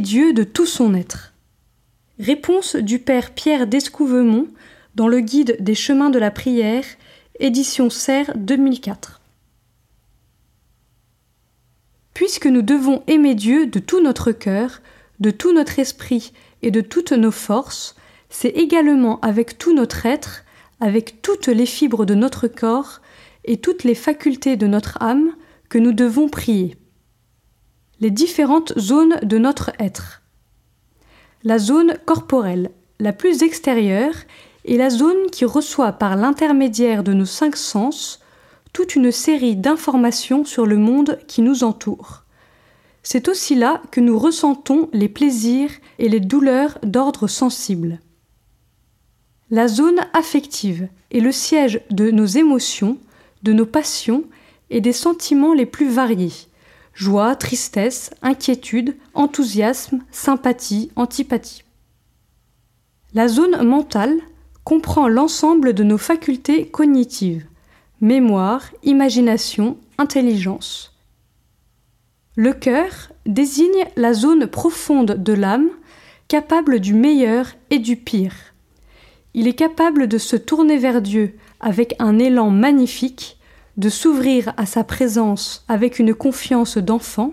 Dieu de tout son être Réponse du Père Pierre d'Escouvemont dans le Guide des chemins de la prière, édition Serre 2004. Puisque nous devons aimer Dieu de tout notre cœur, de tout notre esprit et de toutes nos forces, c'est également avec tout notre être, avec toutes les fibres de notre corps et toutes les facultés de notre âme que nous devons prier. Les différentes zones de notre être. La zone corporelle, la plus extérieure, est la zone qui reçoit par l'intermédiaire de nos cinq sens toute une série d'informations sur le monde qui nous entoure. C'est aussi là que nous ressentons les plaisirs et les douleurs d'ordre sensible. La zone affective est le siège de nos émotions, de nos passions et des sentiments les plus variés joie, tristesse, inquiétude, enthousiasme, sympathie, antipathie. La zone mentale comprend l'ensemble de nos facultés cognitives mémoire, imagination, intelligence. Le cœur désigne la zone profonde de l'âme, capable du meilleur et du pire. Il est capable de se tourner vers Dieu avec un élan magnifique, de s'ouvrir à sa présence avec une confiance d'enfant,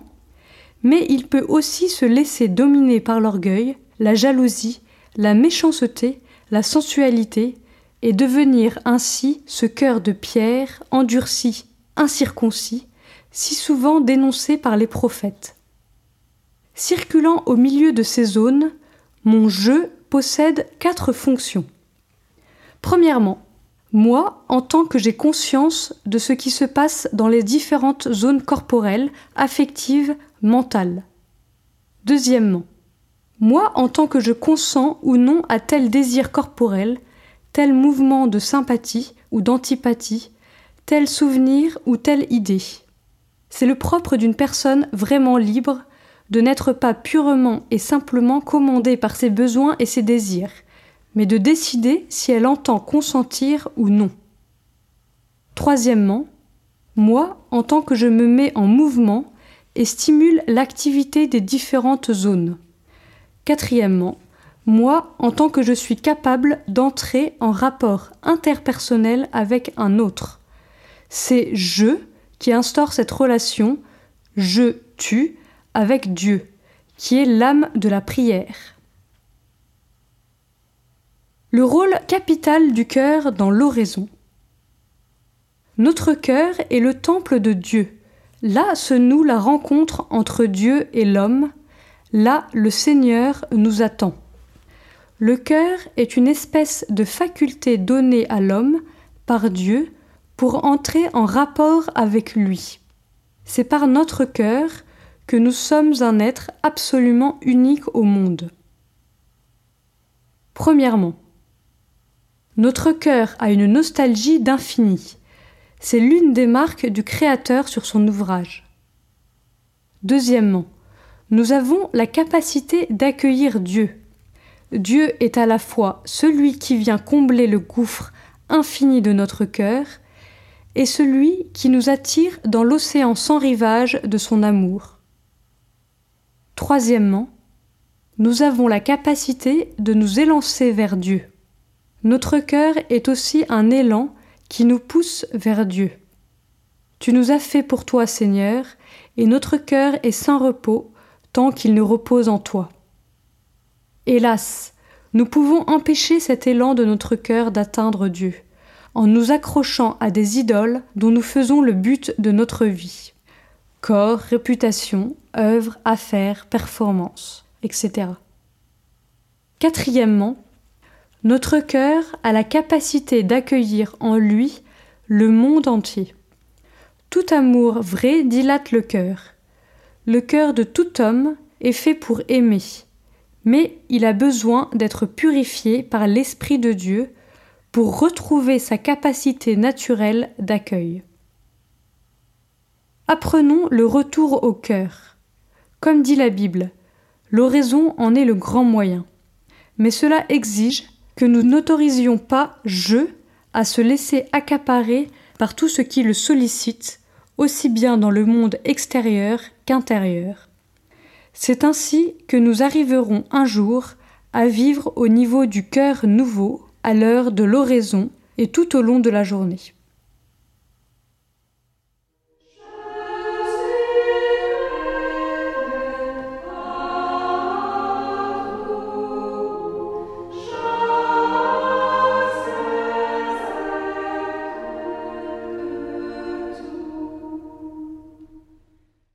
mais il peut aussi se laisser dominer par l'orgueil, la jalousie, la méchanceté, la sensualité, et devenir ainsi ce cœur de pierre, endurci, incirconcis, si souvent dénoncé par les prophètes. Circulant au milieu de ces zones, mon je possède quatre fonctions. Premièrement, moi, en tant que j'ai conscience de ce qui se passe dans les différentes zones corporelles, affectives, mentales. Deuxièmement, moi, en tant que je consens ou non à tel désir corporel, tel mouvement de sympathie ou d'antipathie, tel souvenir ou telle idée. C'est le propre d'une personne vraiment libre de n'être pas purement et simplement commandée par ses besoins et ses désirs, mais de décider si elle entend consentir ou non. Troisièmement, moi, en tant que je me mets en mouvement et stimule l'activité des différentes zones. Quatrièmement, moi, en tant que je suis capable d'entrer en rapport interpersonnel avec un autre. C'est je qui instaure cette relation je-tu avec Dieu, qui est l'âme de la prière. Le rôle capital du cœur dans l'oraison. Notre cœur est le temple de Dieu. Là se noue la rencontre entre Dieu et l'homme. Là le Seigneur nous attend. Le cœur est une espèce de faculté donnée à l'homme par Dieu pour entrer en rapport avec lui. C'est par notre cœur que nous sommes un être absolument unique au monde. Premièrement, notre cœur a une nostalgie d'infini. C'est l'une des marques du Créateur sur son ouvrage. Deuxièmement, nous avons la capacité d'accueillir Dieu. Dieu est à la fois celui qui vient combler le gouffre infini de notre cœur et celui qui nous attire dans l'océan sans rivage de son amour. Troisièmement, nous avons la capacité de nous élancer vers Dieu. Notre cœur est aussi un élan qui nous pousse vers Dieu. Tu nous as fait pour toi, Seigneur, et notre cœur est sans repos tant qu'il ne repose en toi. Hélas, nous pouvons empêcher cet élan de notre cœur d'atteindre Dieu, en nous accrochant à des idoles dont nous faisons le but de notre vie. Corps, réputation, œuvre, affaires, performance, etc. Quatrièmement, notre cœur a la capacité d'accueillir en lui le monde entier. Tout amour vrai dilate le cœur. Le cœur de tout homme est fait pour aimer mais il a besoin d'être purifié par l'Esprit de Dieu pour retrouver sa capacité naturelle d'accueil. Apprenons le retour au cœur. Comme dit la Bible, l'oraison en est le grand moyen. Mais cela exige que nous n'autorisions pas je à se laisser accaparer par tout ce qui le sollicite, aussi bien dans le monde extérieur qu'intérieur. C'est ainsi que nous arriverons un jour à vivre au niveau du cœur nouveau, à l'heure de l'oraison et tout au long de la journée.